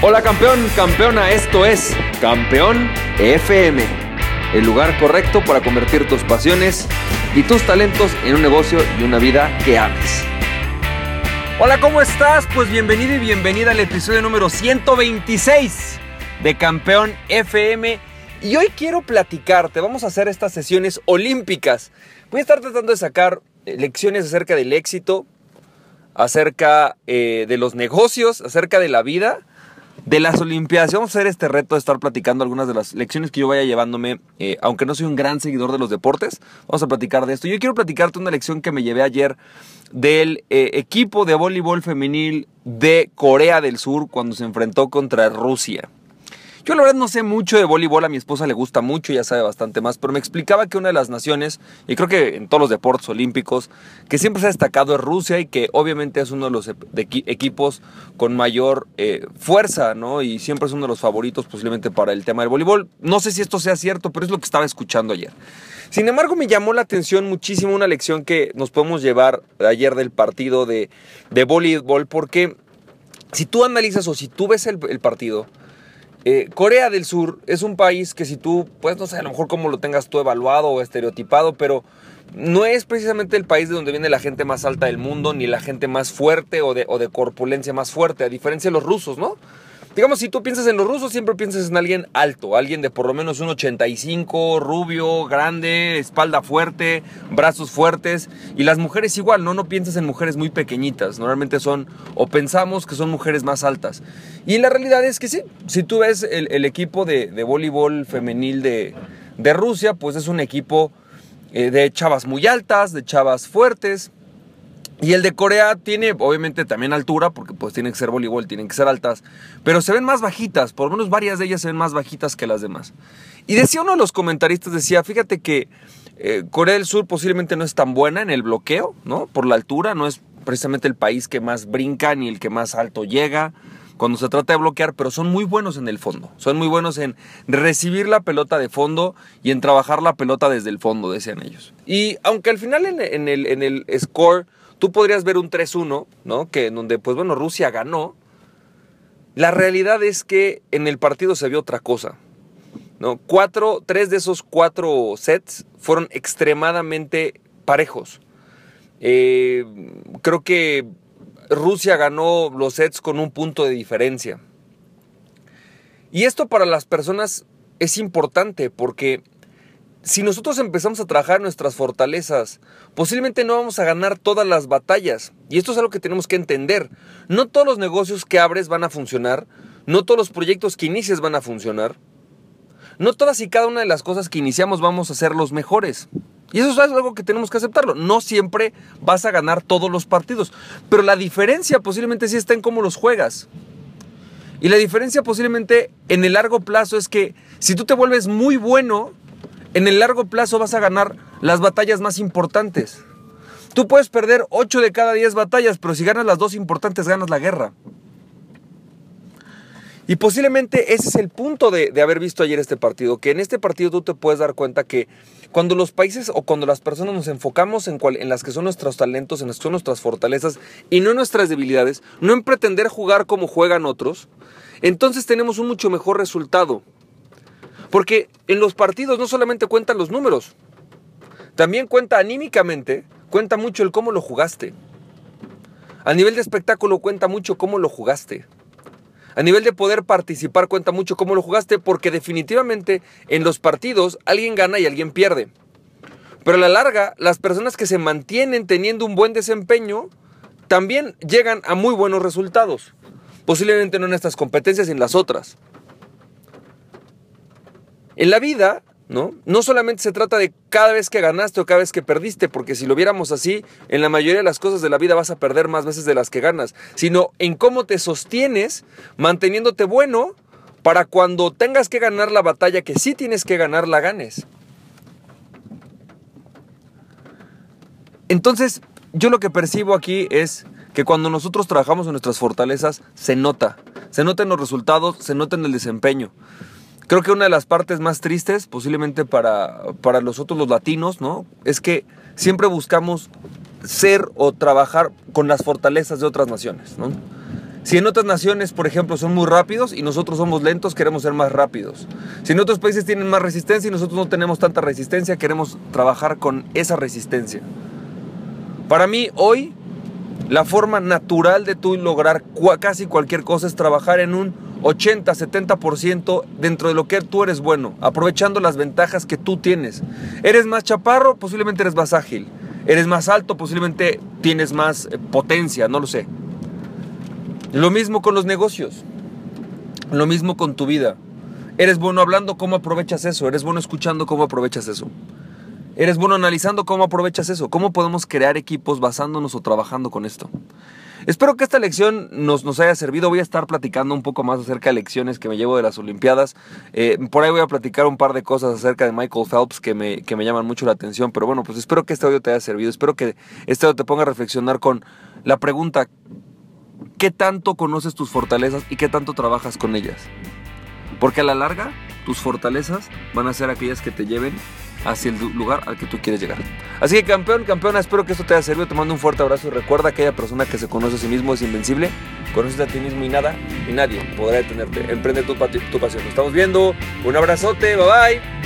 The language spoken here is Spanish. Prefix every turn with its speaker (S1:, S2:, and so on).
S1: Hola campeón, campeona, esto es Campeón FM, el lugar correcto para convertir tus pasiones y tus talentos en un negocio y una vida que ames. Hola, ¿cómo estás? Pues bienvenido y bienvenida al episodio número 126 de Campeón FM. Y hoy quiero platicarte, vamos a hacer estas sesiones olímpicas. Voy a estar tratando de sacar eh, lecciones acerca del éxito, acerca eh, de los negocios, acerca de la vida de las Olimpiadas. Vamos a hacer este reto de estar platicando algunas de las lecciones que yo vaya llevándome, eh, aunque no soy un gran seguidor de los deportes, vamos a platicar de esto. Yo quiero platicarte una lección que me llevé ayer del eh, equipo de voleibol femenil de Corea del Sur cuando se enfrentó contra Rusia. Yo la verdad no sé mucho de voleibol, a mi esposa le gusta mucho, ya sabe bastante más, pero me explicaba que una de las naciones, y creo que en todos los deportes olímpicos, que siempre se ha destacado es Rusia y que obviamente es uno de los equipos con mayor eh, fuerza, ¿no? Y siempre es uno de los favoritos posiblemente para el tema del voleibol. No sé si esto sea cierto, pero es lo que estaba escuchando ayer. Sin embargo, me llamó la atención muchísimo una lección que nos podemos llevar ayer del partido de, voleibol, porque si tú analizas o si tú ves el partido, eh, Corea del Sur es un país que si tú, pues no sé, a lo mejor como lo tengas tú evaluado o estereotipado, pero no es precisamente el país de donde viene la gente más alta del mundo, ni la gente más fuerte o de, o de corpulencia más fuerte, a diferencia de los rusos, ¿no? Digamos, si tú piensas en los rusos, siempre piensas en alguien alto, alguien de por lo menos un 85, rubio, grande, espalda fuerte, brazos fuertes. Y las mujeres igual, ¿no? No piensas en mujeres muy pequeñitas. Normalmente son, o pensamos que son mujeres más altas. Y la realidad es que sí, si tú ves el, equipo de, voleibol femenil de, Rusia, pues es un equipo eh, de chavas muy altas, de chavas fuertes. Y el de Corea tiene obviamente también altura, porque pues tienen que ser voleibol, tienen que ser altas, pero se ven más bajitas, por lo menos varias de ellas se ven más bajitas que las demás. Y decía uno de los comentaristas, decía, fíjate que eh, Corea del Sur posiblemente no es tan buena en el bloqueo, ¿no? Por la altura, no es precisamente el país que más brinca ni el que más alto llega cuando se trata de bloquear, pero son muy buenos en el fondo. Son muy buenos en recibir la pelota de fondo y en trabajar la pelota desde el fondo, decían ellos. Y aunque al final en, el, en el score Tú podrías ver un 3-1, ¿no? Que en donde, pues bueno, Rusia ganó. La realidad es que en el partido se vio otra cosa. ¿no? Cuatro, tres de esos cuatro sets fueron extremadamente parejos. Eh, creo que Rusia ganó los sets con un punto de diferencia. Y esto para las personas es importante porque si nosotros empezamos a trabajar nuestras fortalezas, posiblemente no vamos a ganar todas las batallas. Y esto es algo que tenemos que entender. No todos los negocios que abres van a funcionar, no todos los proyectos que inicias van a funcionar. No todas y cada una de las cosas que iniciamos vamos a ser los mejores. Y eso es algo que tenemos que aceptarlo. No siempre vas a ganar todos los partidos. Pero la diferencia posiblemente sí está en cómo los juegas. Y la diferencia posiblemente en el largo plazo es que si tú te vuelves muy bueno en el largo plazo vas a ganar las batallas más importantes. Tú puedes perder 8 de cada 10 batallas, pero si ganas las dos importantes, ganas la guerra. Y posiblemente ese es el punto de, haber visto ayer este partido, que en este partido tú te puedes dar cuenta que cuando los países o cuando las personas nos enfocamos en, en las que son nuestros talentos, en las que son nuestras fortalezas y no en nuestras debilidades, no en pretender jugar como juegan otros, entonces tenemos un mucho mejor resultado. Porque en los partidos no solamente cuentan los números, también cuenta anímicamente, cuenta mucho el cómo lo jugaste. A nivel de espectáculo cuenta mucho cómo lo jugaste. A nivel de poder participar cuenta mucho cómo lo jugaste porque definitivamente en los partidos alguien gana y alguien pierde. Pero a la larga, las personas que se mantienen teniendo un buen desempeño también llegan a muy buenos resultados. Posiblemente no en estas competencias, en las otras. En la vida, ¿no? No solamente se trata de cada vez que ganaste o cada vez que perdiste, porque si lo viéramos así, en la mayoría de las cosas de la vida vas a perder más veces de las que ganas, sino en cómo te sostienes manteniéndote bueno para cuando tengas que ganar la batalla que sí tienes que ganar, la ganes. Entonces, yo lo que percibo aquí es que cuando nosotros trabajamos en nuestras fortalezas, se nota. Se nota en los resultados, se nota en el desempeño. Creo que una de las partes más tristes, posiblemente para, para nosotros los latinos, ¿no? Es que siempre buscamos ser o trabajar con las fortalezas de otras naciones, ¿no? Si en otras naciones, por ejemplo, son muy rápidos y nosotros somos lentos, queremos ser más rápidos. Si en otros países tienen más resistencia y nosotros no tenemos tanta resistencia, queremos trabajar con esa resistencia. Para mí, hoy, la forma natural de tú lograr casi cualquier cosa es trabajar en un 80, 70% dentro de lo que tú eres bueno, aprovechando las ventajas que tú tienes. Eres más chaparro, posiblemente eres más ágil. Eres más alto, posiblemente tienes más eh, potencia, no lo sé. Lo mismo con los negocios. Lo mismo con tu vida. Eres bueno hablando, ¿cómo aprovechas eso? Eres bueno escuchando, ¿cómo aprovechas eso? Eres bueno analizando, ¿cómo aprovechas eso? ¿Cómo podemos crear equipos basándonos o trabajando con esto? Espero que esta lección nos, nos haya servido. Voy a estar platicando un poco más acerca de lecciones que me llevo de las Olimpiadas. Eh, por ahí voy a platicar un par de cosas acerca de Michael Phelps que me, que me llaman mucho la atención. Pero bueno, pues espero que este audio te haya servido. Espero que este audio te ponga a reflexionar con la pregunta, qué tanto conoces tus fortalezas y qué tanto trabajas con ellas. Porque a la larga, tus fortalezas van a ser aquellas que te lleven hacia el lugar al que tú quieres llegar. Así que campeón, campeona, espero que esto te haya servido. Te mando un fuerte abrazo y recuerda que aquella persona que se conoce a sí mismo es invencible. Conoces a ti mismo y nada y nadie podrá detenerte. Emprende tu, tu pasión. Nos estamos viendo. Un abrazote. Bye bye.